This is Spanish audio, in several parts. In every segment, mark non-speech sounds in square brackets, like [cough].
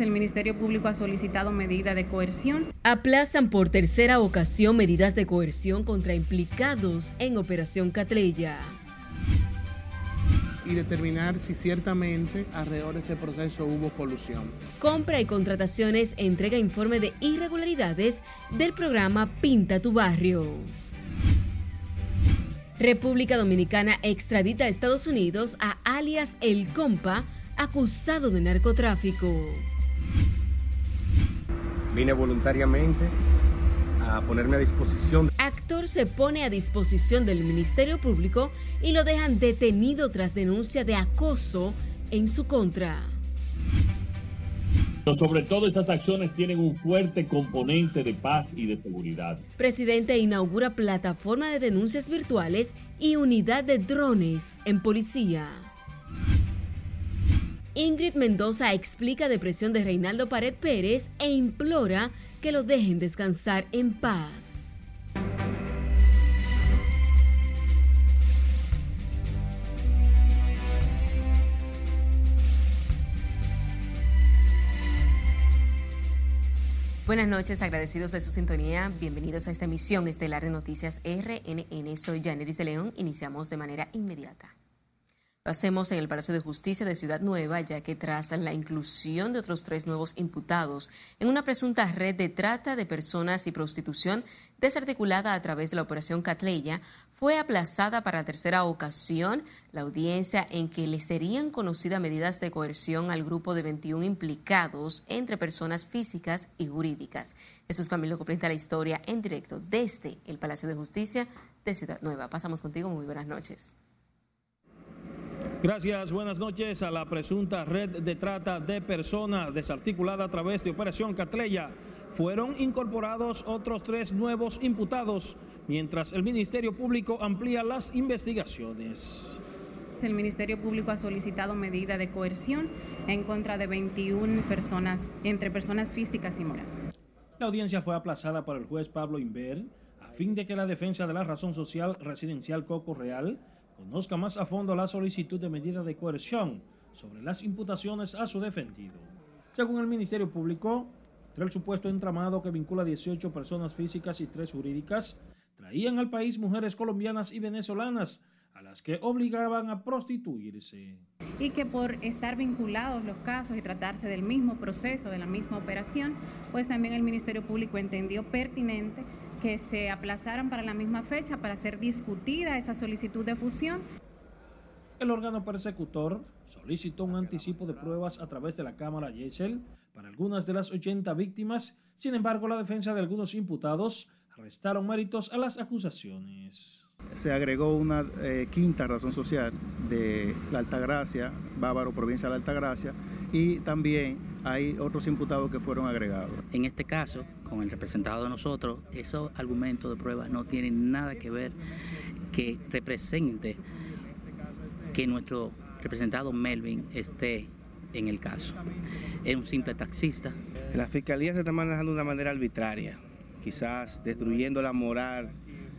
El Ministerio Público ha solicitado medidas de coerción. Aplazan por tercera ocasión medidas de coerción contra implicados en Operación Catleya. Y determinar si ciertamente alrededor de ese proceso hubo colusión. Compra y contrataciones entrega informe de irregularidades del programa Pinta tu Barrio. República Dominicana extradita a Estados Unidos a alias El Compa, acusado de narcotráfico. Vine voluntariamente a ponerme a disposición. Actor se pone a disposición del Ministerio Público y lo dejan detenido tras denuncia de acoso en su contra. Sobre todo estas acciones tienen un fuerte componente de paz y de seguridad. Presidente inaugura plataforma de denuncias virtuales y unidad de drones en policía. Ingrid Mendoza explica depresión de Reinaldo Pared Pérez e implora que lo dejen descansar en paz. Buenas noches, agradecidos de su sintonía. Bienvenidos a esta emisión estelar de Noticias RNN. Soy Janeris de León. Iniciamos de manera inmediata. Lo hacemos en el Palacio de Justicia de Ciudad Nueva, ya que tras la inclusión de otros tres nuevos imputados en una presunta red de trata de personas y prostitución desarticulada a través de la Operación Catleya, fue aplazada para tercera ocasión la audiencia en que le serían conocidas medidas de coerción al grupo de 21 implicados entre personas físicas y jurídicas. Jesús Camilo presenta la historia en directo desde el Palacio de Justicia de Ciudad Nueva. Pasamos contigo, muy buenas noches. Gracias, buenas noches a la presunta red de trata de personas desarticulada a través de Operación Catleya. Fueron incorporados otros tres nuevos imputados, mientras el Ministerio Público amplía las investigaciones. El Ministerio Público ha solicitado medida de coerción en contra de 21 personas, entre personas físicas y morales. La audiencia fue aplazada por el juez Pablo Inver a fin de que la defensa de la razón social residencial Coco Real conozca más a fondo la solicitud de medida de coerción sobre las imputaciones a su defendido. Según el Ministerio Público, el supuesto entramado que vincula 18 personas físicas y 3 jurídicas, traían al país mujeres colombianas y venezolanas a las que obligaban a prostituirse. Y que por estar vinculados los casos y tratarse del mismo proceso, de la misma operación, pues también el Ministerio Público entendió pertinente que se aplazaran para la misma fecha para ser discutida esa solicitud de fusión. El órgano persecutor solicitó un anticipo de pruebas a través de la Cámara Yesel para algunas de las 80 víctimas. Sin embargo, la defensa de algunos imputados restaron méritos a las acusaciones. Se agregó una eh, quinta razón social de la Altagracia, Bávaro, provincia de la Altagracia, y también hay otros imputados que fueron agregados. En este caso, con el representado de nosotros, esos argumentos de prueba no tienen nada que ver que represente que nuestro representado Melvin esté en el caso. Es un simple taxista. La fiscalía se está manejando de una manera arbitraria, quizás destruyendo la moral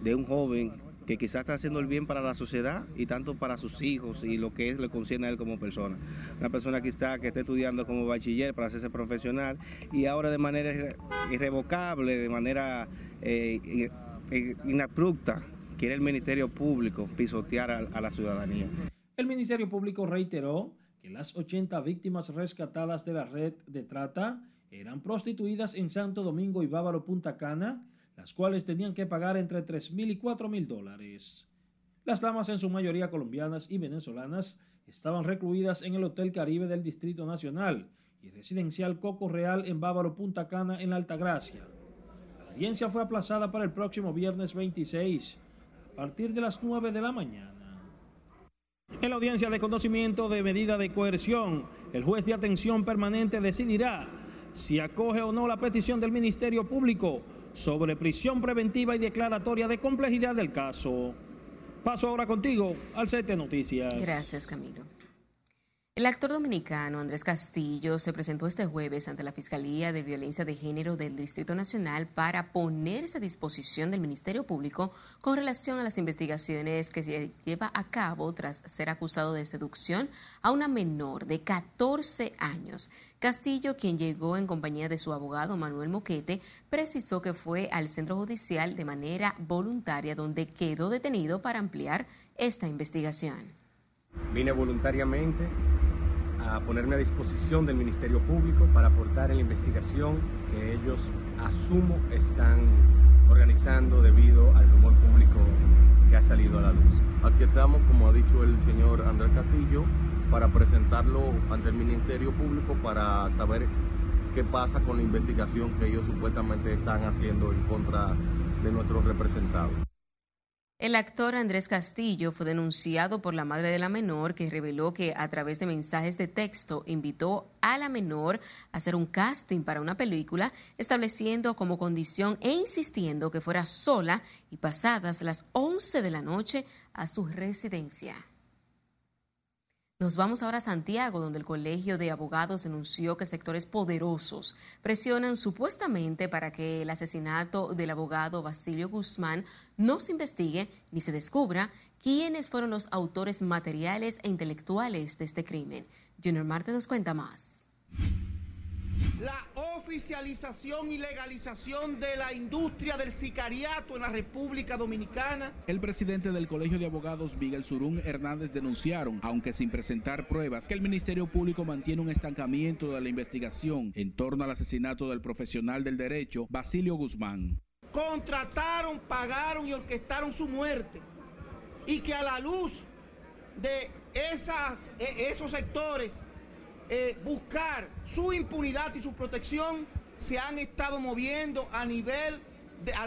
de un joven que quizás está haciendo el bien para la sociedad y tanto para sus hijos y lo que le concierne a él como persona. Una persona que está, que está estudiando como bachiller para hacerse profesional y ahora de manera irrevocable, de manera eh, inabrupta, quiere el Ministerio Público pisotear a la ciudadanía. El Ministerio Público reiteró que las 80 víctimas rescatadas de la red de trata eran prostituidas en Santo Domingo y Bávaro Punta Cana las cuales tenían que pagar entre 3 mil y 4 mil dólares. Las damas, en su mayoría colombianas y venezolanas, estaban recluidas en el Hotel Caribe del Distrito Nacional y residencial Coco Real en Bávaro Punta Cana, en la Altagracia. La audiencia fue aplazada para el próximo viernes 26, a partir de las 9 de la mañana. En la audiencia de conocimiento de medida de coerción, el juez de atención permanente decidirá si acoge o no la petición del Ministerio Público sobre prisión preventiva y declaratoria de complejidad del caso. Paso ahora contigo al set de noticias. Gracias, Camilo. El actor dominicano Andrés Castillo se presentó este jueves ante la Fiscalía de Violencia de Género del Distrito Nacional para ponerse a disposición del Ministerio Público con relación a las investigaciones que se lleva a cabo tras ser acusado de seducción a una menor de 14 años. Castillo, quien llegó en compañía de su abogado Manuel Moquete, precisó que fue al centro judicial de manera voluntaria donde quedó detenido para ampliar esta investigación. Vine voluntariamente a ponerme a disposición del Ministerio Público para aportar en la investigación que ellos, asumo, están organizando debido al rumor público que ha salido a la luz. Aquí estamos, como ha dicho el señor Andrés Castillo, para presentarlo ante el Ministerio Público para saber qué pasa con la investigación que ellos supuestamente están haciendo en contra de nuestros representados. El actor Andrés Castillo fue denunciado por la madre de la menor que reveló que a través de mensajes de texto invitó a la menor a hacer un casting para una película, estableciendo como condición e insistiendo que fuera sola y pasadas las 11 de la noche a su residencia. Nos vamos ahora a Santiago, donde el Colegio de Abogados denunció que sectores poderosos presionan supuestamente para que el asesinato del abogado Basilio Guzmán no se investigue ni se descubra quiénes fueron los autores materiales e intelectuales de este crimen. Junior Marte nos cuenta más la oficialización y legalización de la industria del sicariato en la República Dominicana. El presidente del Colegio de Abogados, Miguel Surún Hernández, denunciaron, aunque sin presentar pruebas, que el Ministerio Público mantiene un estancamiento de la investigación en torno al asesinato del profesional del derecho, Basilio Guzmán. Contrataron, pagaron y orquestaron su muerte. Y que a la luz de esas, e, esos sectores eh, buscar su impunidad y su protección, se han estado moviendo a nivel,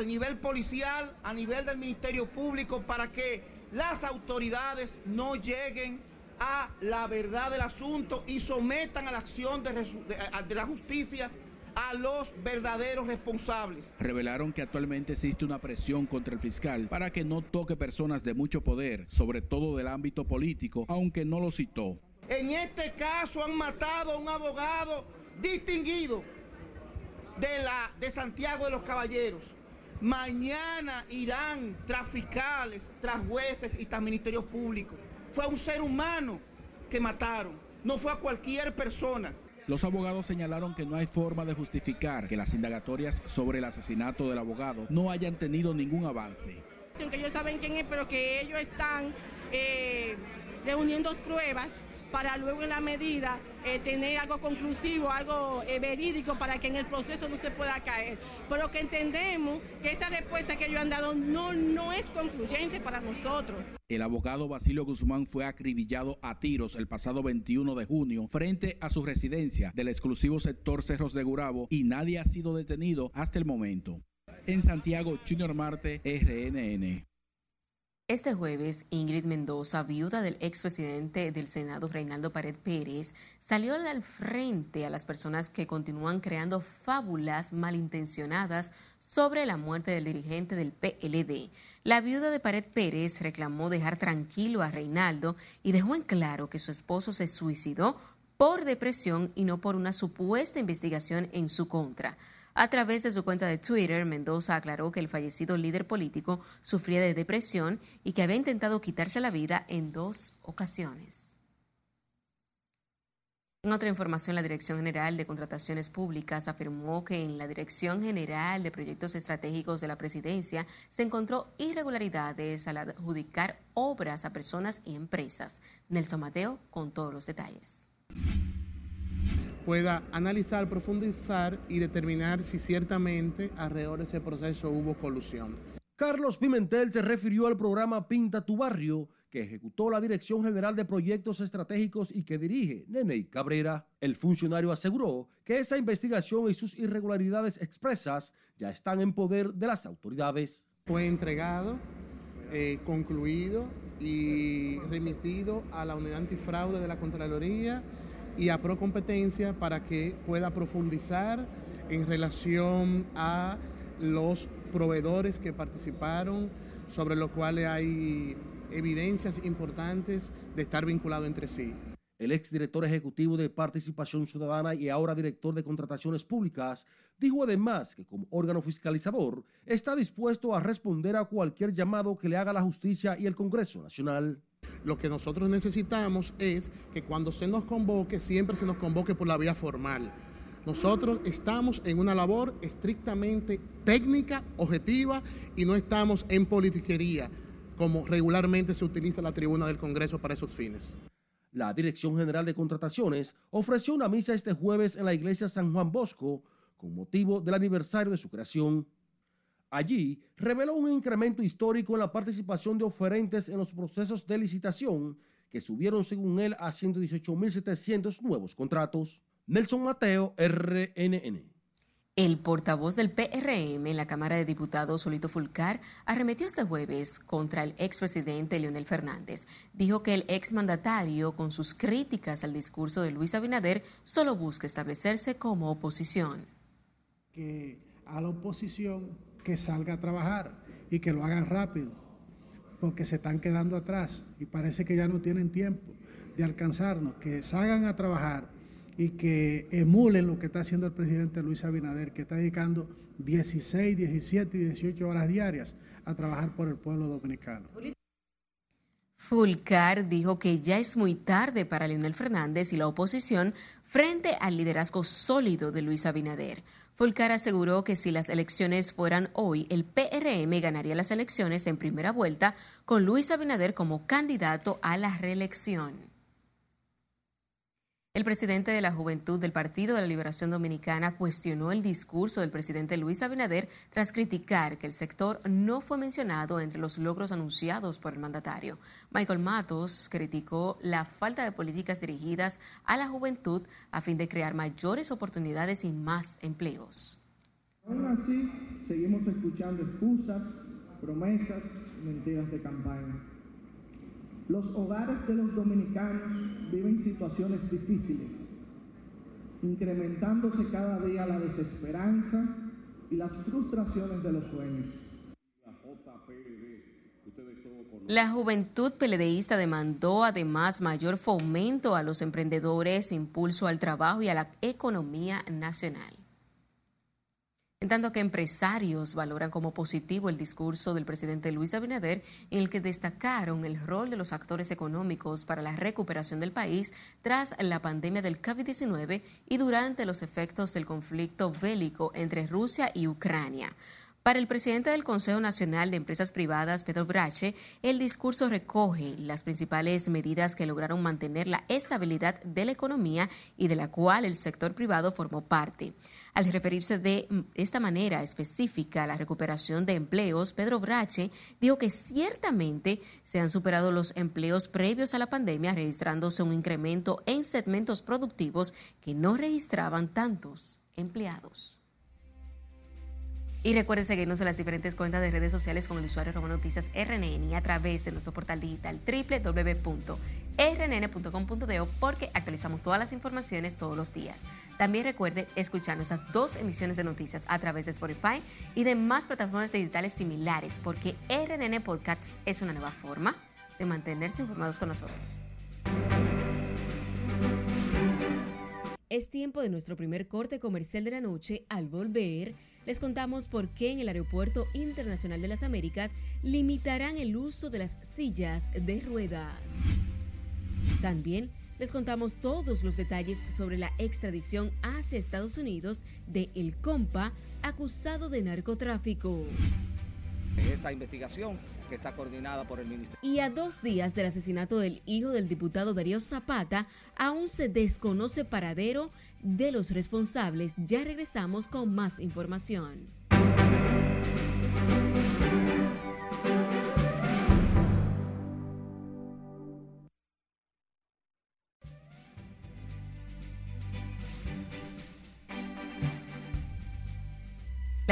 nivel policial, a nivel del Ministerio Público, para que las autoridades no lleguen a la verdad del asunto y sometan a la acción de la justicia a los verdaderos responsables. Revelaron que actualmente existe una presión contra el fiscal para que no toque personas de mucho poder, sobre todo del ámbito político, aunque no lo citó. En este caso han matado a un abogado distinguido de, la, de Santiago de los Caballeros. Mañana irán tras fiscales, tras jueces y tras ministerios públicos. Fue a un ser humano que mataron, no fue a cualquier persona. Los abogados señalaron que no hay forma de justificar que las indagatorias sobre el asesinato del abogado no hayan tenido ningún avance. Ellos saben quién es, pero que ellos están eh, reuniendo pruebas para luego en la medida eh, tener algo conclusivo, algo eh, verídico para que en el proceso no se pueda caer. Pero que entendemos que esa respuesta que ellos han dado no, no es concluyente para nosotros. El abogado Basilio Guzmán fue acribillado a tiros el pasado 21 de junio frente a su residencia del exclusivo sector Cerros de Gurabo y nadie ha sido detenido hasta el momento. En Santiago, Junior Marte, RNN. Este jueves, Ingrid Mendoza, viuda del expresidente del Senado, Reinaldo Pared Pérez, salió al frente a las personas que continúan creando fábulas malintencionadas sobre la muerte del dirigente del PLD. La viuda de Pared Pérez reclamó dejar tranquilo a Reinaldo y dejó en claro que su esposo se suicidó por depresión y no por una supuesta investigación en su contra. A través de su cuenta de Twitter, Mendoza aclaró que el fallecido líder político sufría de depresión y que había intentado quitarse la vida en dos ocasiones. En otra información, la Dirección General de Contrataciones Públicas afirmó que en la Dirección General de Proyectos Estratégicos de la Presidencia se encontró irregularidades al adjudicar obras a personas y empresas. Nelson Mateo con todos los detalles pueda analizar, profundizar y determinar si ciertamente alrededor de ese proceso hubo colusión. Carlos Pimentel se refirió al programa Pinta tu Barrio, que ejecutó la Dirección General de Proyectos Estratégicos y que dirige Nene Cabrera. El funcionario aseguró que esa investigación y sus irregularidades expresas ya están en poder de las autoridades. Fue entregado, eh, concluido y remitido a la Unidad Antifraude de la Contraloría y a Procompetencia para que pueda profundizar en relación a los proveedores que participaron, sobre los cuales hay evidencias importantes de estar vinculado entre sí. El exdirector ejecutivo de Participación Ciudadana y ahora director de Contrataciones Públicas dijo además que como órgano fiscalizador está dispuesto a responder a cualquier llamado que le haga la justicia y el Congreso Nacional. Lo que nosotros necesitamos es que cuando se nos convoque, siempre se nos convoque por la vía formal. Nosotros estamos en una labor estrictamente técnica, objetiva y no estamos en politiquería, como regularmente se utiliza la tribuna del Congreso para esos fines. La Dirección General de Contrataciones ofreció una misa este jueves en la iglesia San Juan Bosco con motivo del aniversario de su creación. Allí reveló un incremento histórico en la participación de oferentes en los procesos de licitación, que subieron según él a 118.700 nuevos contratos. Nelson Mateo, RNN. El portavoz del PRM en la Cámara de Diputados, Solito Fulcar, arremetió este jueves contra el expresidente Leonel Fernández. Dijo que el exmandatario, con sus críticas al discurso de Luis Abinader, solo busca establecerse como oposición. Que a la oposición que salga a trabajar y que lo hagan rápido, porque se están quedando atrás y parece que ya no tienen tiempo de alcanzarnos, que salgan a trabajar y que emulen lo que está haciendo el presidente Luis Abinader, que está dedicando 16, 17 y 18 horas diarias a trabajar por el pueblo dominicano. Fulcar dijo que ya es muy tarde para Leonel Fernández y la oposición frente al liderazgo sólido de Luis Abinader. Fulcar aseguró que si las elecciones fueran hoy, el PRM ganaría las elecciones en primera vuelta con Luis Abinader como candidato a la reelección. El presidente de la Juventud del Partido de la Liberación Dominicana cuestionó el discurso del presidente Luis Abinader tras criticar que el sector no fue mencionado entre los logros anunciados por el mandatario. Michael Matos criticó la falta de políticas dirigidas a la juventud a fin de crear mayores oportunidades y más empleos. Aún así, seguimos escuchando excusas, promesas, mentiras de campaña. Los hogares de los dominicanos viven situaciones difíciles, incrementándose cada día la desesperanza y las frustraciones de los sueños. La juventud peledeísta demandó además mayor fomento a los emprendedores, impulso al trabajo y a la economía nacional. En tanto que empresarios valoran como positivo el discurso del presidente Luis Abinader, en el que destacaron el rol de los actores económicos para la recuperación del país tras la pandemia del COVID-19 y durante los efectos del conflicto bélico entre Rusia y Ucrania. Para el presidente del Consejo Nacional de Empresas Privadas, Pedro Brache, el discurso recoge las principales medidas que lograron mantener la estabilidad de la economía y de la cual el sector privado formó parte. Al referirse de esta manera específica a la recuperación de empleos, Pedro Brache dijo que ciertamente se han superado los empleos previos a la pandemia, registrándose un incremento en segmentos productivos que no registraban tantos empleados. Y recuerde seguirnos en las diferentes cuentas de redes sociales con el usuario Roma Noticias RNN y a través de nuestro portal digital www.rnn.com.de porque actualizamos todas las informaciones todos los días. También recuerde escuchar nuestras dos emisiones de noticias a través de Spotify y de más plataformas digitales similares porque RNN Podcasts es una nueva forma de mantenerse informados con nosotros. Es tiempo de nuestro primer corte comercial de la noche. Al volver, les contamos por qué en el Aeropuerto Internacional de las Américas limitarán el uso de las sillas de ruedas. También les contamos todos los detalles sobre la extradición hacia Estados Unidos de El Compa acusado de narcotráfico. Esta investigación que está coordinada por el Ministerio. Y a dos días del asesinato del hijo del diputado Darío Zapata, aún se desconoce paradero de los responsables. Ya regresamos con más información.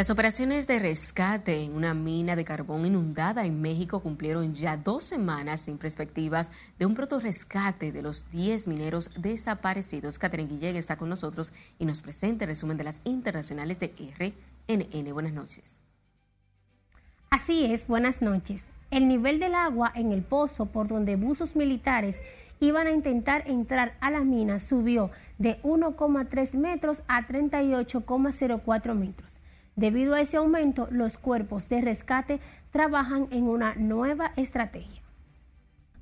Las operaciones de rescate en una mina de carbón inundada en México cumplieron ya dos semanas sin perspectivas de un rescate de los 10 mineros desaparecidos. Catherine Guillén está con nosotros y nos presenta el resumen de las internacionales de RNN. Buenas noches. Así es, buenas noches. El nivel del agua en el pozo por donde buzos militares iban a intentar entrar a la mina subió de 1,3 metros a 38,04 metros. Debido a ese aumento, los cuerpos de rescate trabajan en una nueva estrategia.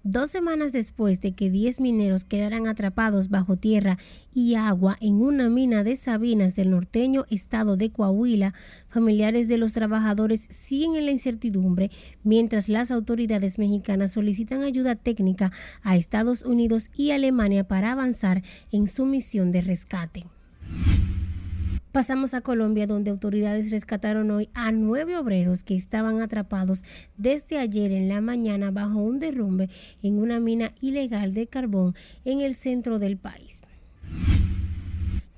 Dos semanas después de que 10 mineros quedaran atrapados bajo tierra y agua en una mina de Sabinas del norteño estado de Coahuila, familiares de los trabajadores siguen en la incertidumbre mientras las autoridades mexicanas solicitan ayuda técnica a Estados Unidos y Alemania para avanzar en su misión de rescate. Pasamos a Colombia, donde autoridades rescataron hoy a nueve obreros que estaban atrapados desde ayer en la mañana bajo un derrumbe en una mina ilegal de carbón en el centro del país.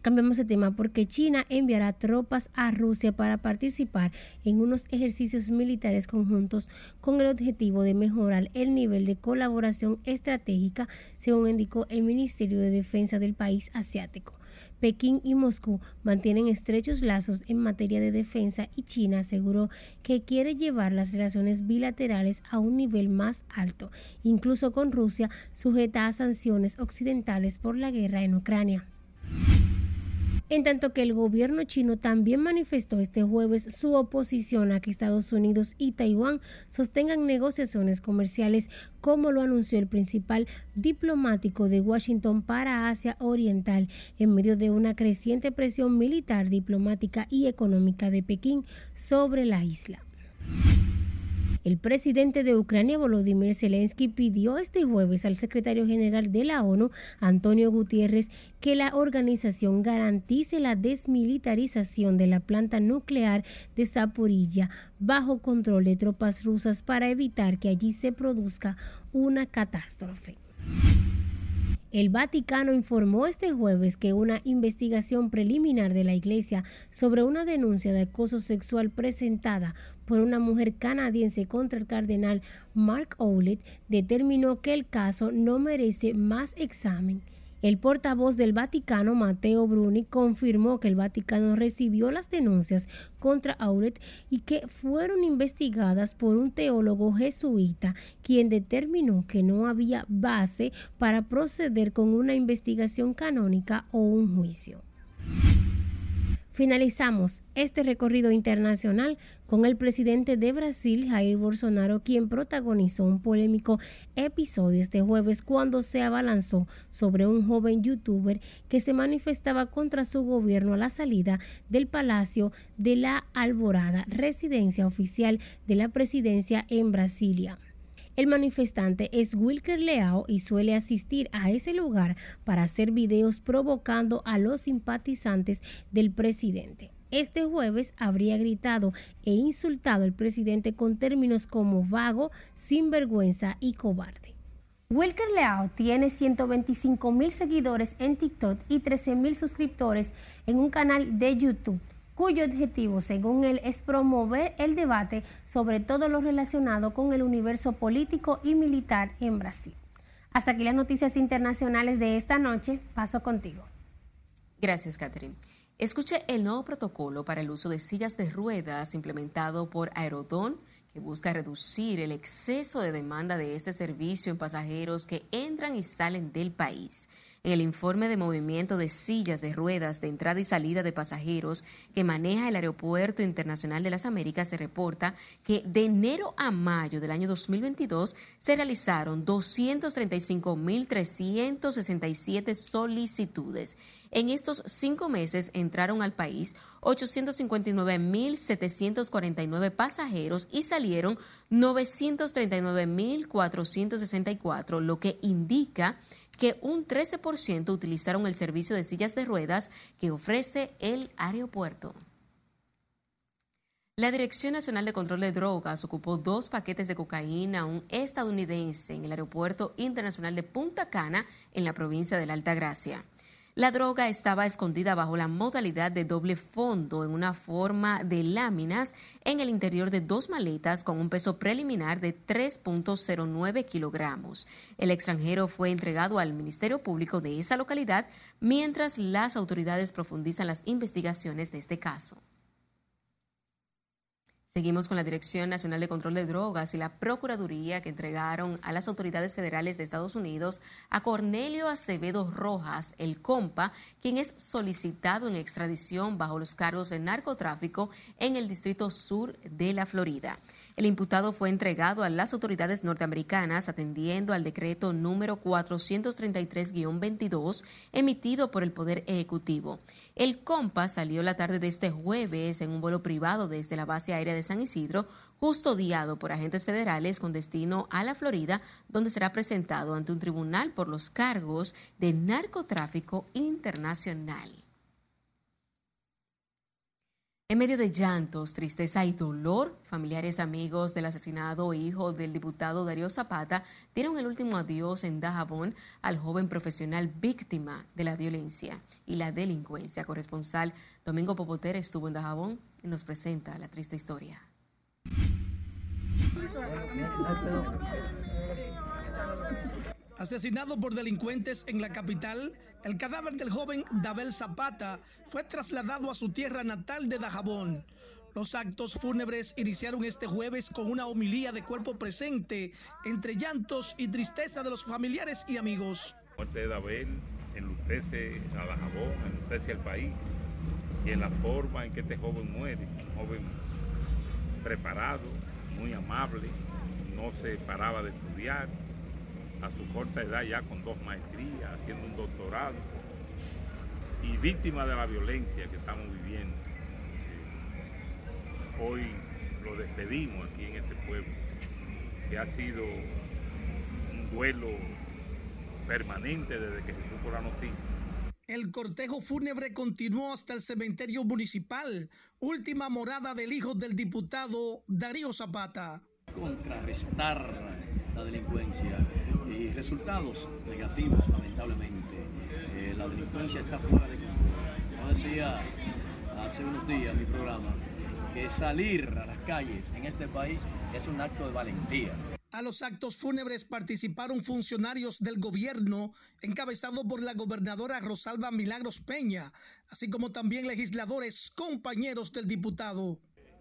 Cambiamos de tema porque China enviará tropas a Rusia para participar en unos ejercicios militares conjuntos con el objetivo de mejorar el nivel de colaboración estratégica, según indicó el Ministerio de Defensa del país asiático. Pekín y Moscú mantienen estrechos lazos en materia de defensa y China aseguró que quiere llevar las relaciones bilaterales a un nivel más alto, incluso con Rusia sujeta a sanciones occidentales por la guerra en Ucrania en tanto que el gobierno chino también manifestó este jueves su oposición a que Estados Unidos y Taiwán sostengan negociaciones comerciales como lo anunció el principal diplomático de Washington para Asia Oriental en medio de una creciente presión militar, diplomática y económica de Pekín sobre la isla. El presidente de Ucrania, Volodymyr Zelensky, pidió este jueves al secretario general de la ONU, Antonio Gutiérrez, que la organización garantice la desmilitarización de la planta nuclear de Zaporilla bajo control de tropas rusas para evitar que allí se produzca una catástrofe. El Vaticano informó este jueves que una investigación preliminar de la Iglesia sobre una denuncia de acoso sexual presentada por una mujer canadiense contra el cardenal Mark Owlett determinó que el caso no merece más examen el portavoz del Vaticano, Matteo Bruni, confirmó que el Vaticano recibió las denuncias contra Auret y que fueron investigadas por un teólogo jesuita, quien determinó que no había base para proceder con una investigación canónica o un juicio. Finalizamos este recorrido internacional con el presidente de Brasil, Jair Bolsonaro, quien protagonizó un polémico episodio este jueves cuando se abalanzó sobre un joven youtuber que se manifestaba contra su gobierno a la salida del Palacio de la Alborada, residencia oficial de la presidencia en Brasilia. El manifestante es Wilker Leao y suele asistir a ese lugar para hacer videos provocando a los simpatizantes del presidente. Este jueves habría gritado e insultado al presidente con términos como vago, sinvergüenza y cobarde. Wilker Leao tiene 125 mil seguidores en TikTok y 13 mil suscriptores en un canal de YouTube cuyo objetivo, según él, es promover el debate sobre todo lo relacionado con el universo político y militar en Brasil. Hasta aquí las noticias internacionales de esta noche. Paso contigo. Gracias, Catherine. Escuche el nuevo protocolo para el uso de sillas de ruedas implementado por Aerodón que busca reducir el exceso de demanda de este servicio en pasajeros que entran y salen del país. En el informe de movimiento de sillas de ruedas de entrada y salida de pasajeros que maneja el Aeropuerto Internacional de las Américas se reporta que de enero a mayo del año 2022 se realizaron 235.367 solicitudes. En estos cinco meses entraron al país 859.749 pasajeros y salieron 939.464, lo que indica que un 13% utilizaron el servicio de sillas de ruedas que ofrece el aeropuerto. La Dirección Nacional de Control de Drogas ocupó dos paquetes de cocaína a un estadounidense en el Aeropuerto Internacional de Punta Cana, en la provincia de la Alta Gracia. La droga estaba escondida bajo la modalidad de doble fondo en una forma de láminas en el interior de dos maletas con un peso preliminar de 3.09 kilogramos. El extranjero fue entregado al Ministerio Público de esa localidad mientras las autoridades profundizan las investigaciones de este caso. Seguimos con la Dirección Nacional de Control de Drogas y la Procuraduría que entregaron a las autoridades federales de Estados Unidos a Cornelio Acevedo Rojas, el compa, quien es solicitado en extradición bajo los cargos de narcotráfico en el Distrito Sur de la Florida. El imputado fue entregado a las autoridades norteamericanas atendiendo al decreto número 433-22 emitido por el Poder Ejecutivo. El COMPA salió la tarde de este jueves en un vuelo privado desde la base aérea de San Isidro, custodiado por agentes federales con destino a la Florida, donde será presentado ante un tribunal por los cargos de narcotráfico internacional. En medio de llantos, tristeza y dolor, familiares amigos del asesinado hijo del diputado Darío Zapata dieron el último adiós en Dajabón al joven profesional víctima de la violencia y la delincuencia. Corresponsal Domingo Popoter estuvo en Dajabón y nos presenta la triste historia. Asesinado por delincuentes en la capital, el cadáver del joven Dabel Zapata fue trasladado a su tierra natal de Dajabón. Los actos fúnebres iniciaron este jueves con una homilía de cuerpo presente, entre llantos y tristeza de los familiares y amigos. La muerte de Dabel enlutece a Dajabón, enlutece al país y en la forma en que este joven muere, un joven preparado, muy amable, no se paraba de estudiar, a su corta edad ya con dos maestrías, haciendo un doctorado y víctima de la violencia que estamos viviendo. Hoy lo despedimos aquí en este pueblo, que ha sido un duelo permanente desde que se supo la noticia. El cortejo fúnebre continuó hasta el cementerio municipal, última morada del hijo del diputado Darío Zapata. Contrarrestar la delincuencia y resultados negativos, lamentablemente. Eh, la delincuencia está fuera de control. Yo decía hace unos días mi programa que salir a las calles en este país es un acto de valentía. A los actos fúnebres participaron funcionarios del gobierno, encabezado por la gobernadora Rosalba Milagros Peña, así como también legisladores, compañeros del diputado.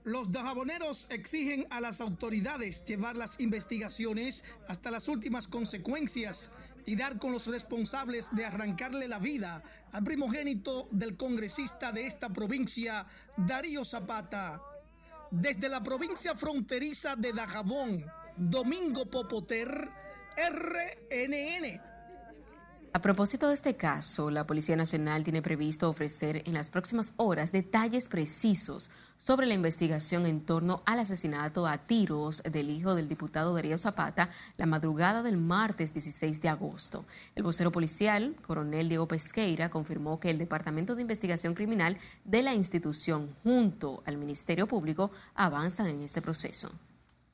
Los dajaboneros exigen a las autoridades llevar las investigaciones hasta las últimas consecuencias y dar con los responsables de arrancarle la vida al primogénito del congresista de esta provincia, Darío Zapata. Desde la provincia fronteriza de Dajabón, Domingo Popoter, RNN. A propósito de este caso, la Policía Nacional tiene previsto ofrecer en las próximas horas detalles precisos sobre la investigación en torno al asesinato a tiros del hijo del diputado Darío Zapata la madrugada del martes 16 de agosto. El vocero policial, coronel Diego Pesqueira, confirmó que el Departamento de Investigación Criminal de la institución junto al Ministerio Público avanzan en este proceso.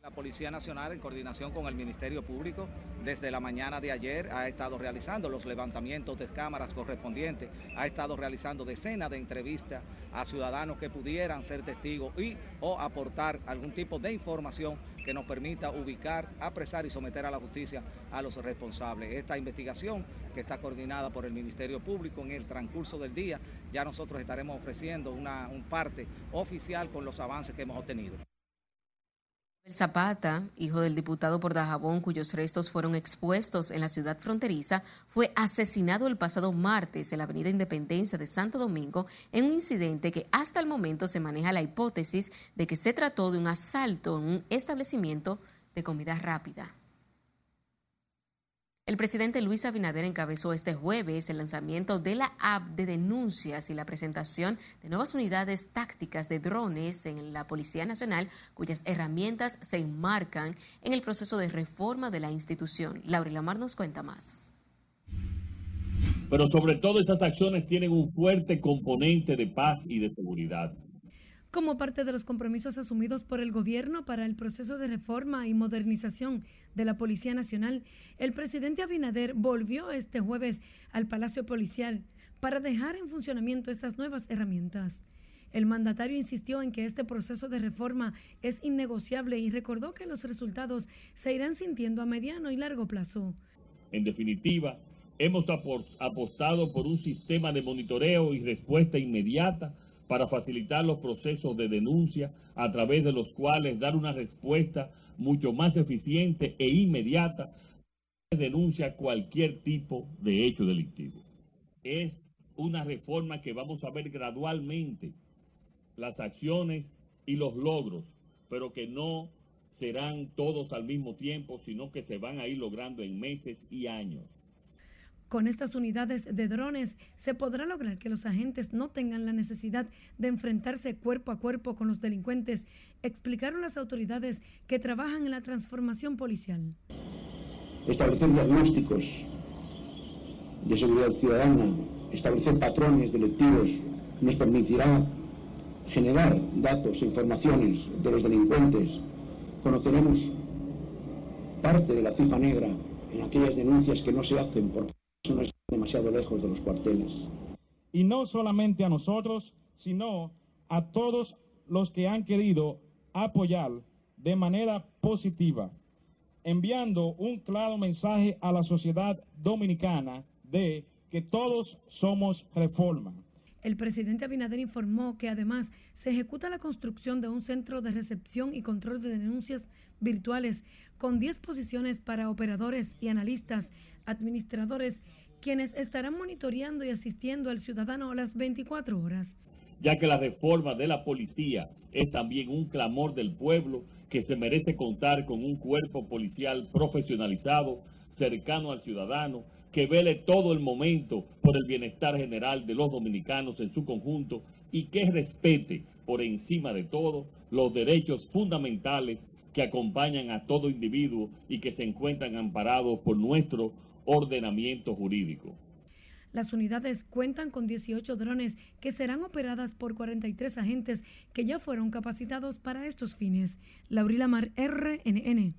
La Policía Nacional, en coordinación con el Ministerio Público, desde la mañana de ayer ha estado realizando los levantamientos de cámaras correspondientes, ha estado realizando decenas de entrevistas a ciudadanos que pudieran ser testigos y o aportar algún tipo de información que nos permita ubicar, apresar y someter a la justicia a los responsables. Esta investigación que está coordinada por el Ministerio Público en el transcurso del día, ya nosotros estaremos ofreciendo una un parte oficial con los avances que hemos obtenido. El Zapata, hijo del diputado por Dajabón, cuyos restos fueron expuestos en la ciudad fronteriza, fue asesinado el pasado martes en la Avenida Independencia de Santo Domingo en un incidente que hasta el momento se maneja la hipótesis de que se trató de un asalto en un establecimiento de comida rápida. El presidente Luis Abinader encabezó este jueves el lanzamiento de la app de denuncias y la presentación de nuevas unidades tácticas de drones en la Policía Nacional, cuyas herramientas se enmarcan en el proceso de reforma de la institución. Laura Lamar nos cuenta más. Pero sobre todo estas acciones tienen un fuerte componente de paz y de seguridad como parte de los compromisos asumidos por el gobierno para el proceso de reforma y modernización de la Policía Nacional, el presidente Abinader volvió este jueves al Palacio Policial para dejar en funcionamiento estas nuevas herramientas. El mandatario insistió en que este proceso de reforma es innegociable y recordó que los resultados se irán sintiendo a mediano y largo plazo. En definitiva, hemos apostado por un sistema de monitoreo y respuesta inmediata para facilitar los procesos de denuncia a través de los cuales dar una respuesta mucho más eficiente e inmediata denuncia cualquier tipo de hecho delictivo. Es una reforma que vamos a ver gradualmente las acciones y los logros, pero que no serán todos al mismo tiempo, sino que se van a ir logrando en meses y años. Con estas unidades de drones se podrá lograr que los agentes no tengan la necesidad de enfrentarse cuerpo a cuerpo con los delincuentes, explicaron las autoridades que trabajan en la transformación policial. Establecer diagnósticos de seguridad ciudadana, establecer patrones delictivos, nos permitirá generar datos e informaciones de los delincuentes. Conoceremos parte de la cifra negra en aquellas denuncias que no se hacen porque no están demasiado lejos de los cuarteles. Y no solamente a nosotros, sino a todos los que han querido apoyar de manera positiva, enviando un claro mensaje a la sociedad dominicana de que todos somos reforma. El presidente Abinader informó que además se ejecuta la construcción de un centro de recepción y control de denuncias virtuales con 10 posiciones para operadores y analistas, administradores, quienes estarán monitoreando y asistiendo al ciudadano las 24 horas. Ya que la reforma de la policía es también un clamor del pueblo que se merece contar con un cuerpo policial profesionalizado, cercano al ciudadano, que vele todo el momento por el bienestar general de los dominicanos en su conjunto y que respete por encima de todo los derechos fundamentales que acompañan a todo individuo y que se encuentran amparados por nuestro ordenamiento jurídico. Las unidades cuentan con 18 drones que serán operadas por 43 agentes que ya fueron capacitados para estos fines. Laurila Mar, RNN.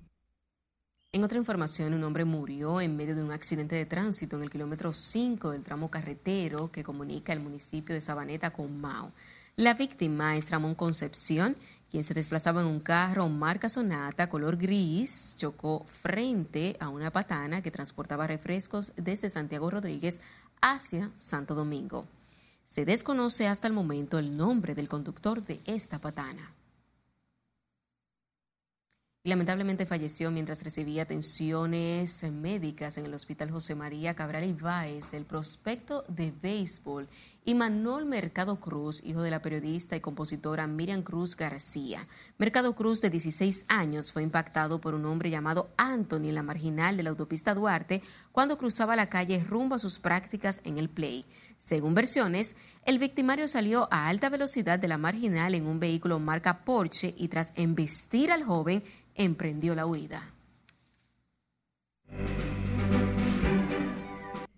En otra información, un hombre murió en medio de un accidente de tránsito en el kilómetro 5 del tramo carretero que comunica el municipio de Sabaneta con Mao. La víctima es Ramón Concepción, quien se desplazaba en un carro marca Sonata color gris, chocó frente a una patana que transportaba refrescos desde Santiago Rodríguez hacia Santo Domingo. Se desconoce hasta el momento el nombre del conductor de esta patana lamentablemente falleció mientras recibía atenciones médicas en el Hospital José María Cabral Ibáez, el prospecto de béisbol, y Manuel Mercado Cruz, hijo de la periodista y compositora Miriam Cruz García. Mercado Cruz, de 16 años, fue impactado por un hombre llamado Anthony en la marginal de la autopista Duarte cuando cruzaba la calle rumbo a sus prácticas en el Play. Según versiones, el victimario salió a alta velocidad de la marginal en un vehículo marca Porsche y tras embestir al joven emprendió la huida.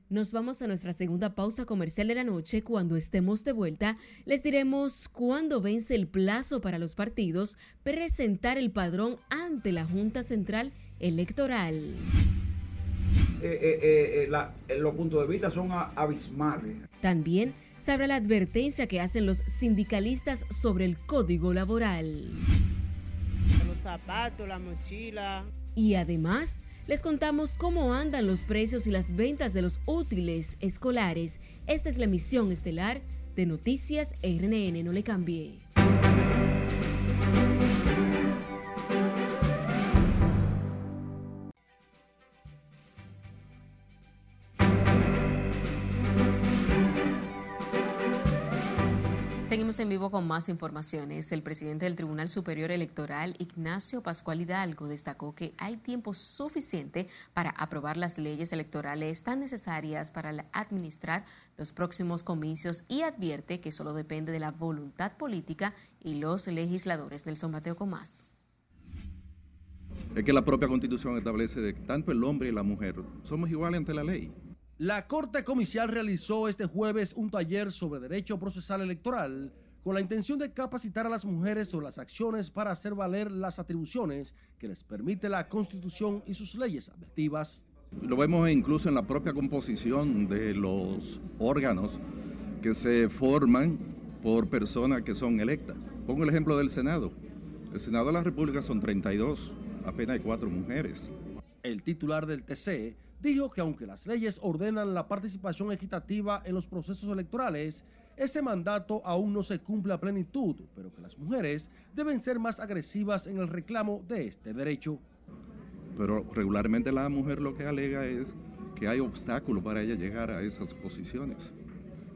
Nos vamos a nuestra segunda pausa comercial de la noche. Cuando estemos de vuelta, les diremos cuándo vence el plazo para los partidos presentar el padrón ante la Junta Central Electoral. Eh, eh, eh, los puntos de vista son abismales. También sabrá la advertencia que hacen los sindicalistas sobre el código laboral los zapatos, la mochila. Y además, les contamos cómo andan los precios y las ventas de los útiles escolares. Esta es la emisión estelar de Noticias RNN. No le cambie. Seguimos en vivo con más informaciones. El presidente del Tribunal Superior Electoral, Ignacio Pascual Hidalgo, destacó que hay tiempo suficiente para aprobar las leyes electorales tan necesarias para administrar los próximos comicios y advierte que solo depende de la voluntad política y los legisladores. Nelson Mateo Comás. Es que la propia constitución establece que tanto el hombre y la mujer somos iguales ante la ley. La Corte Comicial realizó este jueves un taller sobre derecho procesal electoral con la intención de capacitar a las mujeres sobre las acciones para hacer valer las atribuciones que les permite la Constitución y sus leyes advertivas. Lo vemos incluso en la propia composición de los órganos que se forman por personas que son electas. Pongo el ejemplo del Senado. El Senado de la República son 32, apenas hay cuatro mujeres. El titular del TC dijo que aunque las leyes ordenan la participación equitativa en los procesos electorales, ese mandato aún no se cumple a plenitud, pero que las mujeres deben ser más agresivas en el reclamo de este derecho. Pero regularmente la mujer lo que alega es que hay obstáculos para ella llegar a esas posiciones.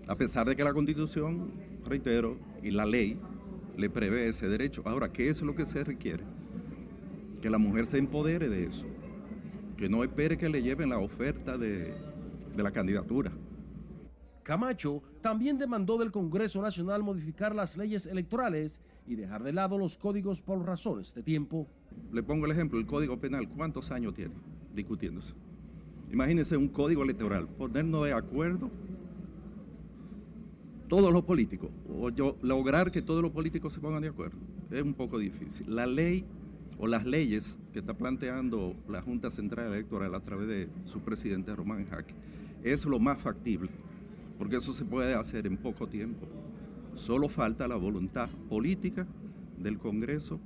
A pesar de que la constitución, reitero, y la ley le prevé ese derecho. Ahora, ¿qué es lo que se requiere? Que la mujer se empodere de eso, que no espere que le lleven la oferta de, de la candidatura. Camacho también demandó del Congreso Nacional modificar las leyes electorales y dejar de lado los códigos por razones de tiempo. Le pongo el ejemplo, el Código Penal, ¿cuántos años tiene discutiéndose? Imagínense un código electoral, ponernos de acuerdo todos los políticos, o yo, lograr que todos los políticos se pongan de acuerdo, es un poco difícil. La ley o las leyes que está planteando la Junta Central Electoral a través de su presidente Román Jaque es lo más factible, porque eso se puede hacer en poco tiempo. Solo falta la voluntad política del Congreso.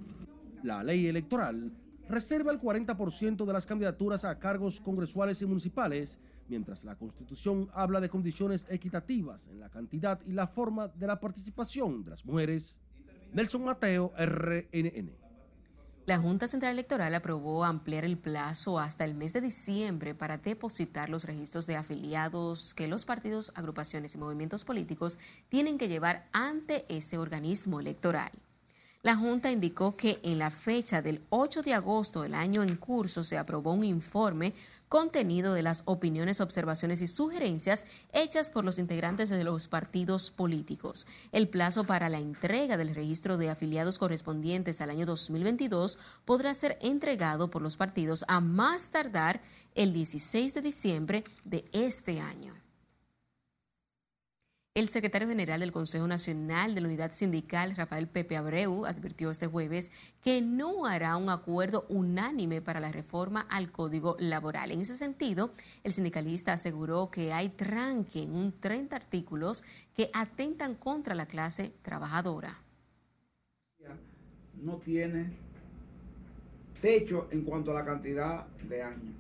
La ley electoral reserva el 40% de las candidaturas a cargos congresuales y municipales, mientras la Constitución habla de condiciones equitativas en la cantidad y la forma de la participación de las mujeres. Nelson Mateo, RNN. La Junta Central Electoral aprobó ampliar el plazo hasta el mes de diciembre para depositar los registros de afiliados que los partidos, agrupaciones y movimientos políticos tienen que llevar ante ese organismo electoral. La Junta indicó que en la fecha del 8 de agosto del año en curso se aprobó un informe contenido de las opiniones, observaciones y sugerencias hechas por los integrantes de los partidos políticos. El plazo para la entrega del registro de afiliados correspondientes al año 2022 podrá ser entregado por los partidos a más tardar el 16 de diciembre de este año. El secretario general del Consejo Nacional de la Unidad Sindical, Rafael Pepe Abreu, advirtió este jueves que no hará un acuerdo unánime para la reforma al Código Laboral. En ese sentido, el sindicalista aseguró que hay tranque en un 30 artículos que atentan contra la clase trabajadora. No tiene techo en cuanto a la cantidad de años,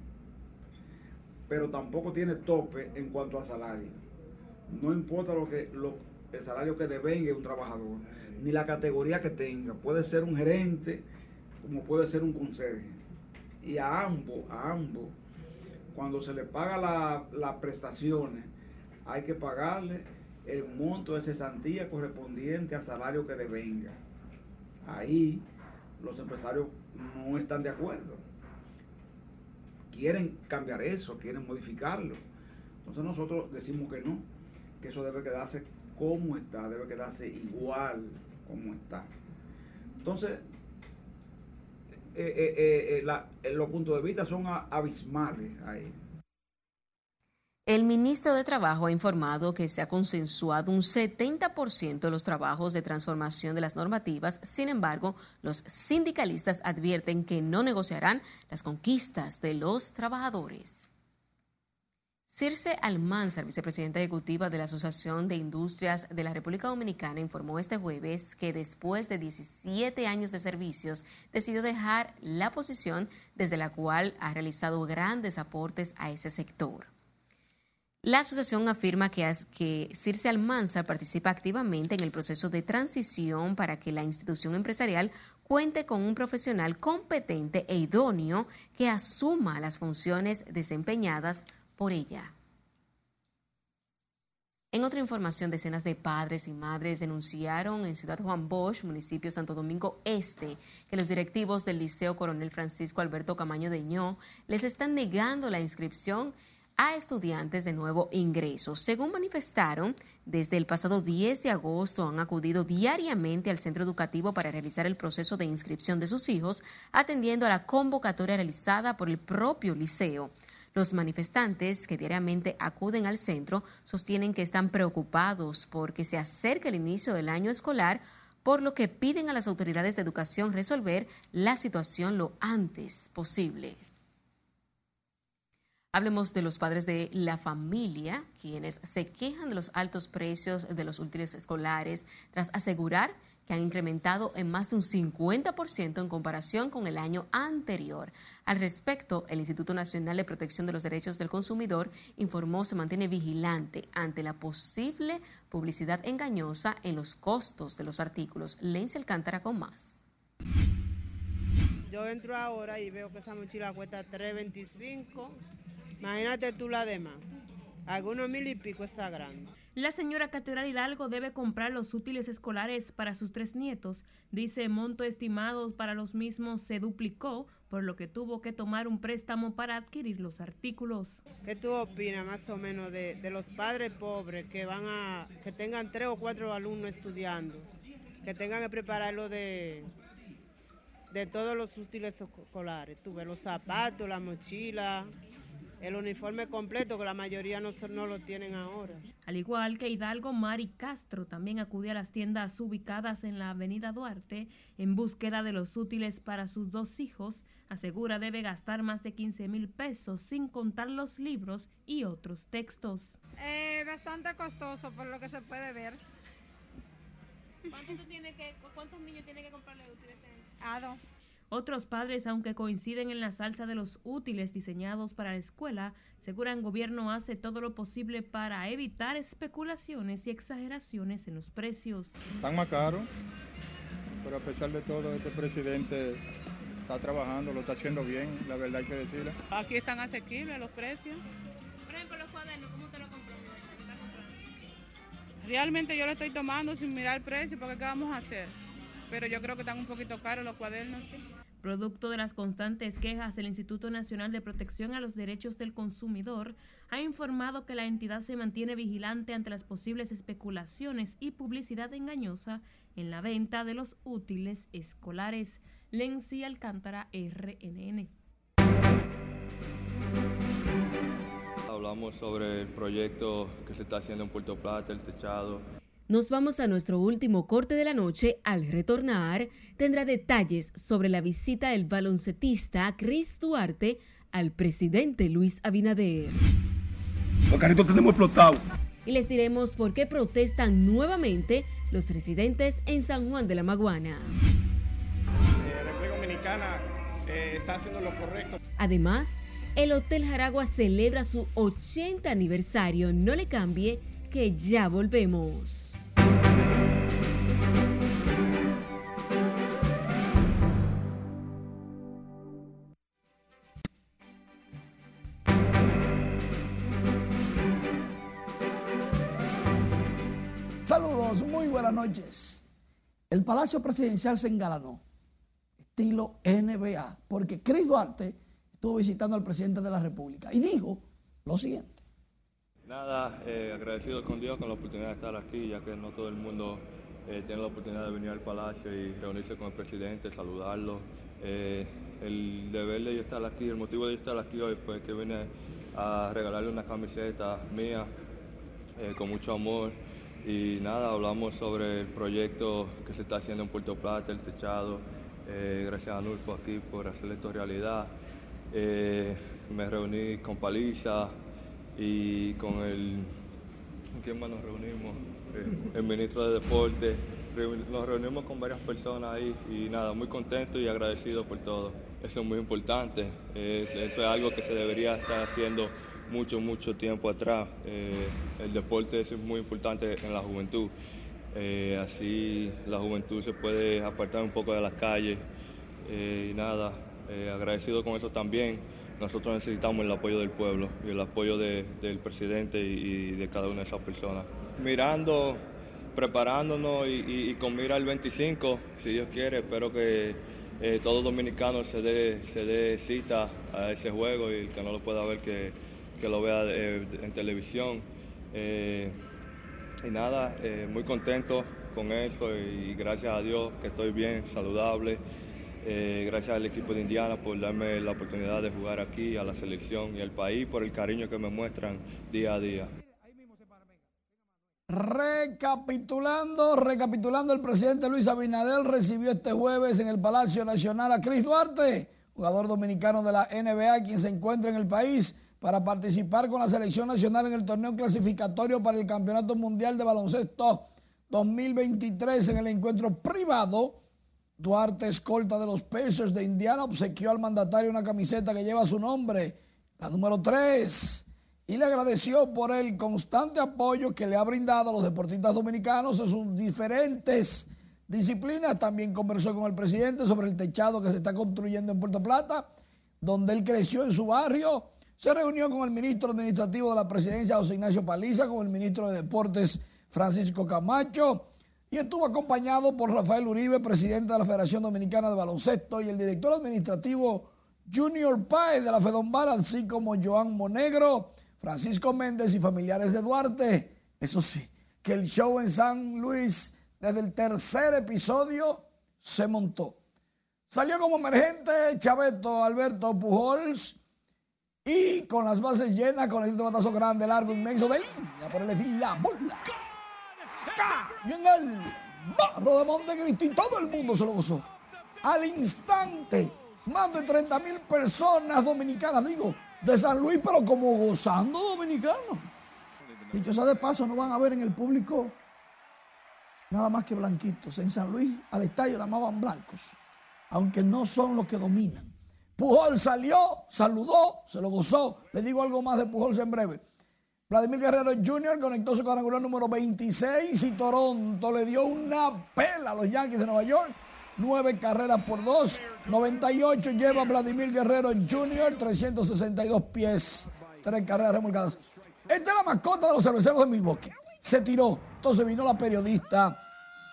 pero tampoco tiene tope en cuanto a salario no importa lo que el salario que devenga un trabajador, ni la categoría que tenga, puede ser un gerente como puede ser un conserje. Y a ambos, a ambos, cuando se le paga las prestaciones, hay que pagarle el monto de cesantía correspondiente al salario que devenga. Ahí los empresarios no están de acuerdo. Quieren cambiar eso, quieren modificarlo. Entonces nosotros decimos que no eso debe quedarse como está, debe quedarse igual como está. Entonces, eh, eh, eh, los puntos de vista son abismales ahí. El ministro de Trabajo ha informado que se ha consensuado un 70% de los trabajos de transformación de las normativas. Sin embargo, los sindicalistas advierten que no negociarán las conquistas de los trabajadores. Circe Almanzar, vicepresidenta ejecutiva de la Asociación de Industrias de la República Dominicana, informó este jueves que después de 17 años de servicios decidió dejar la posición desde la cual ha realizado grandes aportes a ese sector. La asociación afirma que, Circe Almanzar participa activamente en el proceso de transición para que la institución empresarial cuente con un profesional competente e idóneo que asuma las funciones desempeñadas por ella. En otra información, decenas de padres y madres denunciaron en Ciudad Juan Bosch, municipio Santo Domingo Este, que los directivos del Liceo Coronel Francisco Alberto Camaño de Ño les están negando la inscripción a estudiantes de nuevo ingreso. Según manifestaron, desde el pasado 10 de agosto han acudido diariamente al centro educativo para realizar el proceso de inscripción de sus hijos, atendiendo a la convocatoria realizada por el propio liceo. Los manifestantes que diariamente acuden al centro sostienen que están preocupados porque se acerca el inicio del año escolar, por lo que piden a las autoridades de educación resolver la situación lo antes posible. Hablemos de los padres de la familia, quienes se quejan de los altos precios de los útiles escolares, tras asegurar que han incrementado en más de un 50% en comparación con el año anterior. Al respecto, el Instituto Nacional de Protección de los Derechos del Consumidor informó se mantiene vigilante ante la posible publicidad engañosa en los costos de los artículos. Lenzi Alcántara con más. Yo entro ahora y veo que esa mochila cuesta 3.25. Imagínate tú la demás. Algunos mil y pico está grande. La señora Catedral Hidalgo debe comprar los útiles escolares para sus tres nietos. Dice, monto estimado para los mismos se duplicó, por lo que tuvo que tomar un préstamo para adquirir los artículos. ¿Qué tú opinas más o menos de, de los padres pobres que van a, que tengan tres o cuatro alumnos estudiando, que tengan que prepararlo de, de todos los útiles escolares? Tuve los zapatos, la mochila, el uniforme completo, que la mayoría no, no, lo tienen ahora. Al igual que Hidalgo, Mari Castro también acude a las tiendas ubicadas en la avenida Duarte en búsqueda de los útiles para sus dos hijos. Asegura debe gastar más de 15 mil pesos sin contar los libros y otros textos. Eh, bastante costoso por lo que se puede ver. ¿Cuántos niños tiene que comprarle útiles? A dos. Otros padres, aunque coinciden en la salsa de los útiles diseñados para la escuela, aseguran gobierno hace todo lo posible para evitar especulaciones y exageraciones en los precios. Están más caros, pero a pesar de todo, este presidente está trabajando, lo está haciendo bien, la verdad hay que decirlo. Aquí están asequibles los precios. Por ejemplo, los cuadernos, ¿cómo te lo compró? Realmente yo lo estoy tomando sin mirar el precio, porque ¿qué vamos a hacer? Pero yo creo que están un poquito caros los cuadernos. ¿sí? Producto de las constantes quejas, el Instituto Nacional de Protección a los Derechos del Consumidor ha informado que la entidad se mantiene vigilante ante las posibles especulaciones y publicidad engañosa en la venta de los útiles escolares. Lenzi Alcántara, RNN. Hablamos sobre el proyecto que se está haciendo en Puerto Plata, el techado. Nos vamos a nuestro último corte de la noche. Al retornar, tendrá detalles sobre la visita del baloncetista Chris Duarte al presidente Luis Abinader. Los carritos tenemos explotados. Y les diremos por qué protestan nuevamente los residentes en San Juan de la Maguana. Eh, República Dominicana eh, está haciendo lo correcto. Además, el Hotel Jaragua celebra su 80 aniversario. No le cambie, que ya volvemos. Saludos, muy buenas noches. El Palacio Presidencial se engalanó, estilo NBA, porque Chris Duarte estuvo visitando al presidente de la República y dijo lo siguiente. Nada, eh, agradecido con Dios con la oportunidad de estar aquí, ya que no todo el mundo eh, tiene la oportunidad de venir al Palacio y reunirse con el presidente, saludarlo. Eh, el deber de yo estar aquí, el motivo de yo estar aquí hoy fue que vine a regalarle una camiseta mía con mucho amor y nada, hablamos sobre el proyecto que se está haciendo en Puerto Plata, el techado. gracias a Nulfo aquí por hacer esto realidad. me reuní con Paliza, y con el, ¿con quién más nos reunimos? El ministro de Deporte. Nos reunimos con varias personas ahí y nada, muy contento y agradecido por todo. Eso es muy importante, eso es algo que se debería estar haciendo mucho, mucho tiempo atrás. Eh, el deporte es muy importante en la juventud. Eh, así la juventud se puede apartar un poco de las calles eh, y nada, agradecido con eso también nosotros necesitamos el apoyo del pueblo y el apoyo del presidente y, de cada una de esas personas. Mirando, preparándonos y, con mira al 25, si Dios quiere, espero que eh, todo dominicano se dé, se dé cita a ese juego y el que no lo pueda ver que, lo vea eh, en televisión. Eh, y nada, muy contento con eso y gracias a Dios que estoy bien, saludable. Eh, gracias al equipo de Indiana por darme la oportunidad de jugar aquí, a la selección y al país por el cariño que me muestran día a día. Recapitulando, recapitulando, el presidente Luis Abinader recibió este jueves en el Palacio Nacional a Cris Duarte, jugador dominicano de la NBA, quien se encuentra en el país para participar con la selección nacional en el torneo clasificatorio para el Campeonato Mundial de Baloncesto 2023 en el encuentro privado. Duarte, escolta de los Pacers de Indiana, obsequió al mandatario una camiseta que lleva su nombre, la número 3, y le agradeció por el constante apoyo que le ha brindado a los deportistas dominicanos en sus diferentes disciplinas. También conversó con el presidente sobre el techado que se está construyendo en Puerto Plata, donde él creció en su barrio. Se reunió con el ministro administrativo de la presidencia, José Ignacio Paliza, con el ministro de Deportes, Francisco Camacho, y estuvo acompañado por Rafael Uribe, presidente de la Federación Dominicana de Baloncesto, y el director administrativo Junior Paez de la Fedombal, así como Joan Monegro, Francisco Méndez y familiares de Duarte. Eso sí, que el show en San Luis, desde el tercer episodio, se montó. Salió como emergente Chaveto Alberto Pujols y con las bases llenas, con el batazo grande, largo, inmenso de línea por el la bola y en el barro de Montecristi y todo el mundo se lo gozó. Al instante, más de 30 mil personas dominicanas, digo, de San Luis, pero como gozando dominicanos. Dicho sea de paso, no van a ver en el público nada más que blanquitos. En San Luis, al estadio llamaban blancos, aunque no son los que dominan. Pujol salió, saludó, se lo gozó. Le digo algo más de Pujol en breve. Vladimir Guerrero Jr. conectó su cuadrangular número 26 y Toronto le dio una pela a los Yankees de Nueva York. Nueve carreras por dos. 98 lleva Vladimir Guerrero Jr. 362 pies. Tres carreras remolcadas. Esta es la mascota de los cerveceros de Milwaukee. Se tiró. Entonces vino la periodista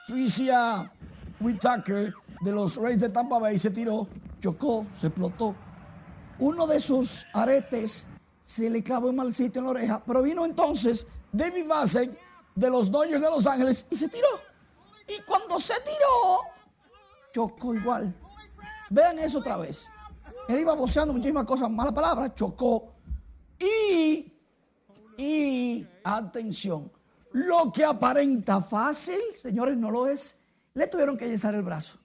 Tricia Whitaker de los Rays de Tampa Bay. Se tiró, chocó, se explotó. Uno de sus aretes se le clavó un mal sitio en la oreja. Pero vino entonces David Bassett de los Dodgers de Los Ángeles y se tiró. Y cuando se tiró, chocó igual. Vean eso otra vez. Él iba boceando muchísimas cosas, mala palabra, chocó. Y, y, atención, lo que aparenta fácil, señores, no lo es. Le tuvieron que yesar el brazo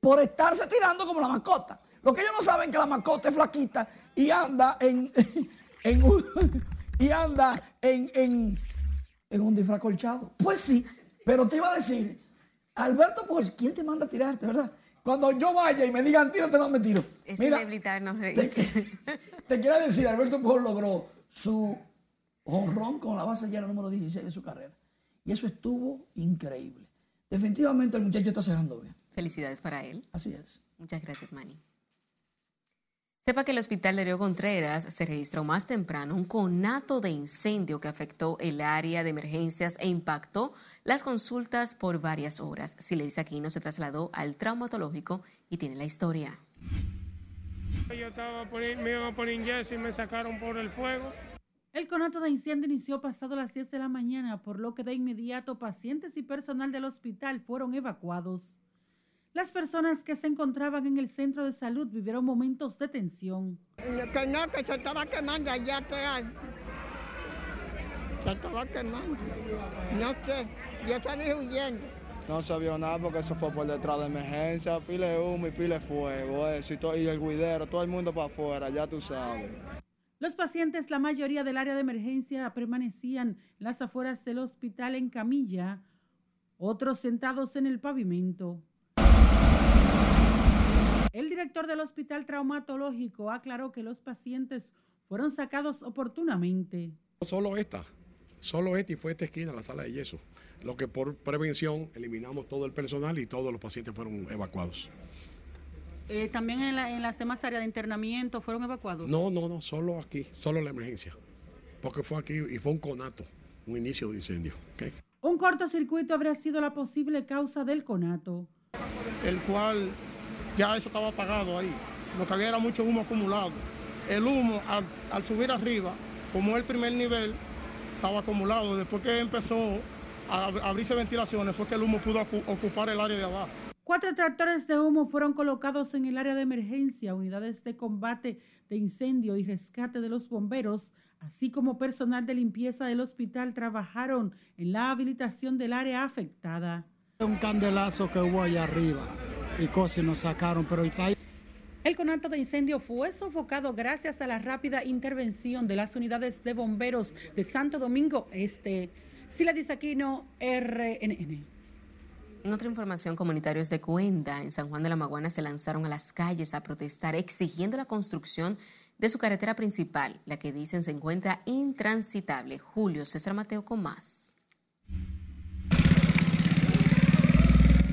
por estarse tirando como la mascota. Lo que ellos no saben que la mascota es flaquita y anda en, [laughs] [laughs] y anda en, en, en un disfraz colchado. Pues sí, pero te iba a decir, Alberto, pues, ¿quién te manda a tirarte, verdad? Cuando yo vaya y me digan tírate, no me tiro. Es Mira, te, [laughs] te quiero decir, Alberto Pujol logró su honrón con la base llena número 16 de su carrera. Y eso estuvo increíble. Definitivamente el muchacho está cerrando bien. Felicidades para él. Así es. Muchas gracias, Manny. Sepa que el hospital de Río Contreras se registró más temprano un conato de incendio que afectó el área de emergencias e impactó las consultas por varias horas. Silesia Aquino se trasladó al traumatológico y tiene la historia. Yo estaba me iban a poner yeso y me sacaron por el fuego. El conato de incendio inició pasado las 10 de la mañana, por lo que de inmediato pacientes y personal del hospital fueron evacuados. Las personas que se encontraban en el centro de salud vivieron momentos de tensión. Que no, que se estaba quemando allá atrás. Se estaba quemando. No sé, yo salí huyendo. No se vio nada porque eso fue por detrás de emergencia, pile humo y pile fuego, eso, y, y el guidero, todo el mundo para afuera, ya tú sabes. Los pacientes, la mayoría del área de emergencia, permanecían en las afueras del hospital en camilla, otros sentados en el pavimento. El director del hospital traumatológico aclaró que los pacientes fueron sacados oportunamente. Solo esta, solo esta y fue esta esquina, la sala de yeso. Lo que por prevención eliminamos todo el personal y todos los pacientes fueron evacuados. Eh, ¿También en, las demás áreas de internamiento fueron evacuados? No, no, no, solo aquí, solo la emergencia. Porque fue aquí y fue un conato, un inicio de incendio. Un cortocircuito habría sido la posible causa del conato. El cual ya eso estaba apagado ahí. Lo que había era mucho humo acumulado. El humo, al, subir arriba, como el primer nivel, estaba acumulado. Después que empezó a abrirse ventilaciones, fue que el humo pudo ocupar el área de abajo. Cuatro tractores de humo fueron colocados en el área de emergencia, unidades de combate de incendio y rescate de los bomberos, así como personal de limpieza del hospital trabajaron en la habilitación del área afectada. Un candelazo que hubo allá arriba y cosas nos sacaron, pero El conato de incendio fue sofocado gracias a la rápida intervención de las unidades de bomberos de Santo Domingo Este. Sila Disaquino, RNN. En otra información, comunitarios de Cuenda, en San Juan de la Maguana, se lanzaron a las calles a protestar exigiendo la construcción de su carretera principal, la que dicen se encuentra intransitable. Julio César Mateo con más.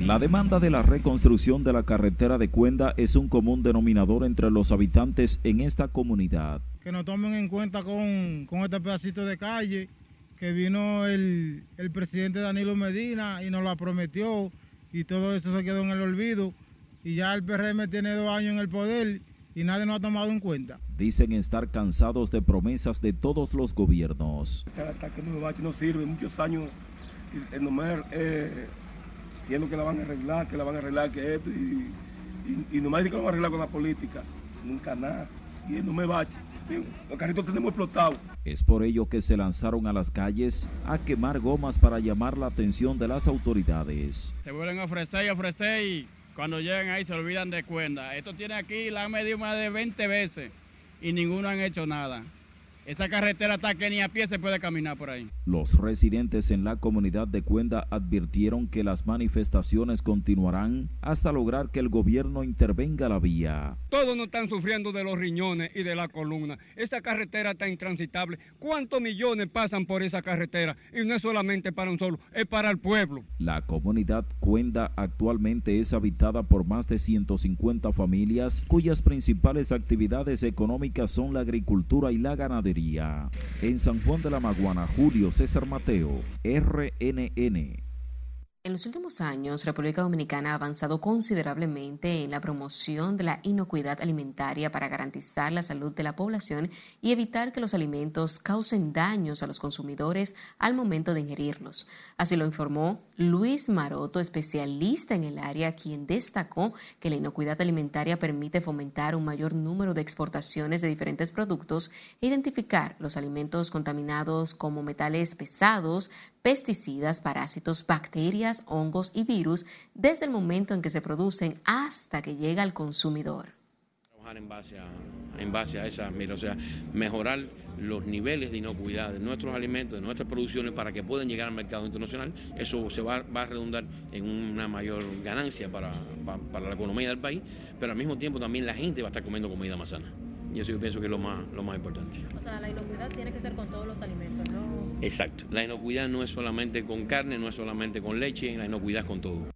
La demanda de la reconstrucción de la carretera de Cuenda es un común denominador entre los habitantes en esta comunidad. Que nos tomen en cuenta con, con este pedacito de calle, que vino el, el presidente Danilo Medina y nos la prometió y todo eso se quedó en el olvido. Y ya el PRM tiene dos años en el poder y nadie nos ha tomado en cuenta. Dicen estar cansados de promesas de todos los gobiernos. Hasta que no sirve, muchos años eh, diciendo que la van a arreglar, que la van a arreglar, que esto, y, y, y nomás dicen que lo van a arreglar con la política. Nunca nada. Y no me bache. Los carritos tenemos explotados. Es por ello que se lanzaron a las calles a quemar gomas para llamar la atención de las autoridades. Se vuelven a ofrecer y ofrecer y cuando llegan ahí se olvidan de cuenta. Esto tiene aquí, la han medido más de 20 veces y ninguno han hecho nada. Esa carretera está que ni a pie se puede caminar por ahí. Los residentes en la comunidad de Cuenda advirtieron que las manifestaciones continuarán hasta lograr que el gobierno intervenga la vía. Todos no están sufriendo de los riñones y de la columna. Esa carretera está intransitable. ¿Cuántos millones pasan por esa carretera? Y no es solamente para un solo, es para el pueblo. La comunidad Cuenda actualmente es habitada por más de 150 familias cuyas principales actividades económicas son la agricultura y la ganadería. En San Juan de la Maguana, Julio César Mateo, RNN. En los últimos años, República Dominicana ha avanzado considerablemente en la promoción de la inocuidad alimentaria para garantizar la salud de la población y evitar que los alimentos causen daños a los consumidores al momento de ingerirlos. Así lo informó Luis Maroto, especialista en el área, quien destacó que la inocuidad alimentaria permite fomentar un mayor número de exportaciones de diferentes productos e identificar los alimentos contaminados como metales pesados, pesticidas, parásitos, bacterias, hongos y virus desde el momento en que se producen hasta que llega al consumidor. Trabajar en base a, en base a esa, mira, o sea, mejorar los niveles de inocuidad de nuestros alimentos, de nuestras producciones para que puedan llegar al mercado internacional. Eso se va, va a redundar en una mayor ganancia para, para la economía del país, pero al mismo tiempo también la gente va a estar comiendo comida más sana. Y eso yo pienso que es lo más, lo más importante. O sea, la inocuidad tiene que ser con todos los alimentos, ¿no? Exacto. La inocuidad no es solamente con carne, no es solamente con leche, la inocuidad es con todo.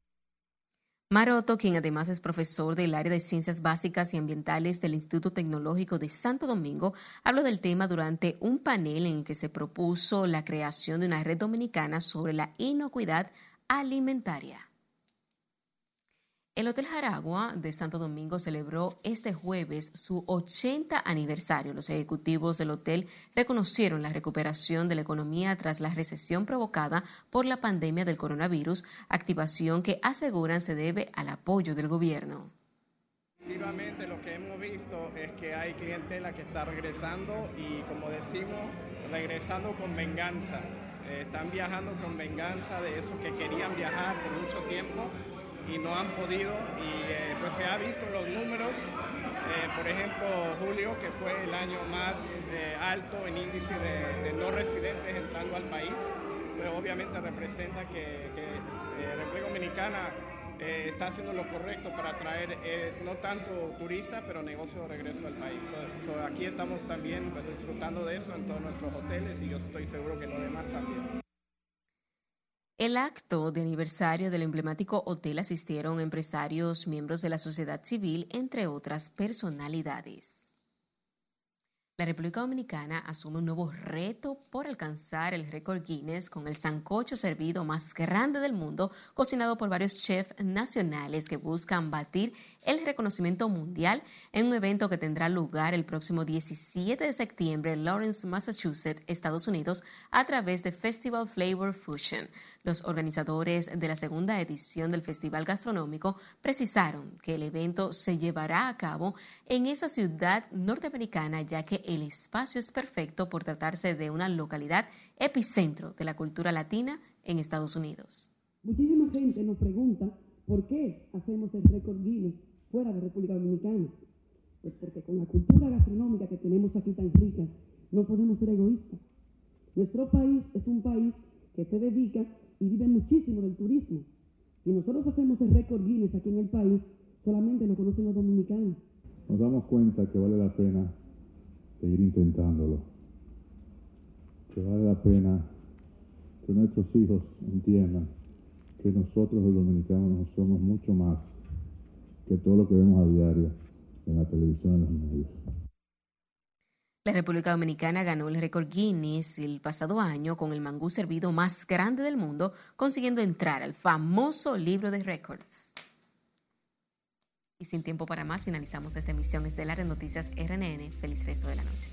Maroto, quien además es profesor del área de Ciencias Básicas y Ambientales del Instituto Tecnológico de Santo Domingo, habló del tema durante un panel en el que se propuso la creación de una red dominicana sobre la inocuidad alimentaria. El Hotel Jaragua de Santo Domingo celebró este jueves su 80 aniversario. Los ejecutivos del hotel reconocieron la recuperación de la economía tras la recesión provocada por la pandemia del coronavirus, activación que aseguran se debe al apoyo del gobierno. Efectivamente, lo que hemos visto es que hay clientela que está regresando y, como decimos, regresando con venganza. Eh, están viajando con venganza de esos que querían viajar por mucho tiempo y no han podido y eh, pues se ha visto los números, eh, por ejemplo julio que fue el año más eh, alto en índice de, no residentes entrando al país, pues obviamente representa que, que República Dominicana está haciendo lo correcto para atraer no tanto turistas pero negocios de regreso al país. So, so aquí estamos también pues, disfrutando de eso en todos nuestros hoteles y yo estoy seguro que los demás también. El acto de aniversario del emblemático hotel asistieron empresarios, miembros de la sociedad civil, entre otras personalidades. La República Dominicana asume un nuevo reto por alcanzar el récord Guinness con el sancocho servido más grande del mundo, cocinado por varios chefs nacionales que buscan batir el reconocimiento mundial en un evento que tendrá lugar el próximo 17 de septiembre en Lawrence, Massachusetts, Estados Unidos, a través de Festival Flavor Fusion. Los organizadores de la segunda edición del Festival Gastronómico precisaron que el evento se llevará a cabo en esa ciudad norteamericana, ya que el espacio es perfecto por tratarse de una localidad epicentro de la cultura latina en Estados Unidos. Muchísima gente nos pregunta por qué hacemos el récord Guinness fuera de República Dominicana. Pues porque con la cultura gastronómica que tenemos aquí tan rica, no podemos ser egoístas. Nuestro país es un país que se dedica y vive muchísimo del turismo. Si nosotros hacemos el récord Guinness aquí en el país, solamente lo conocen los dominicanos. Nos damos cuenta que vale la pena seguir intentándolo, que vale la pena que nuestros hijos entiendan que nosotros los dominicanos no somos mucho más que todo lo que vemos a diario en la televisión en los medios. La República Dominicana ganó el récord Guinness el pasado año con el mangú servido más grande del mundo, consiguiendo entrar al famoso libro de récords. Y sin tiempo para más, finalizamos esta emisión estelar de Noticias RNN. Feliz resto de la noche.